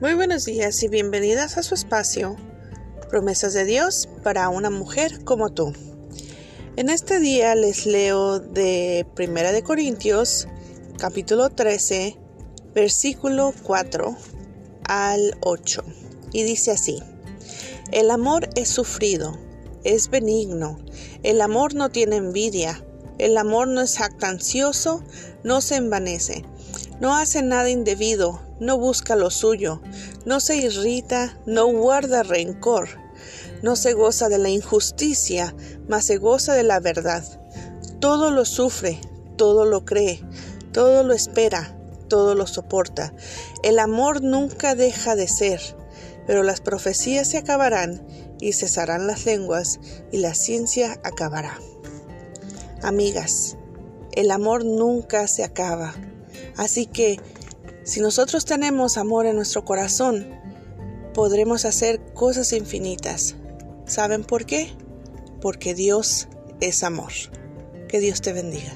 Muy buenos días y bienvenidas a su espacio, Promesas de Dios para una mujer como tú. En este día les leo de Primera de Corintios, capítulo 13, versículo 4 al 8, y dice así: El amor es sufrido, es benigno, el amor no tiene envidia, el amor no es jactancioso, no se envanece, no hace nada indebido no busca lo suyo, no se irrita, no guarda rencor, no se goza de la injusticia, mas se goza de la verdad. Todo lo sufre, todo lo cree, todo lo espera, todo lo soporta. El amor nunca deja de ser, pero las profecías se acabarán y cesarán las lenguas y la ciencia acabará. Amigas, el amor nunca se acaba. Así que si nosotros tenemos amor en nuestro corazón, podremos hacer cosas infinitas. ¿Saben por qué? Porque Dios es amor. Que Dios te bendiga.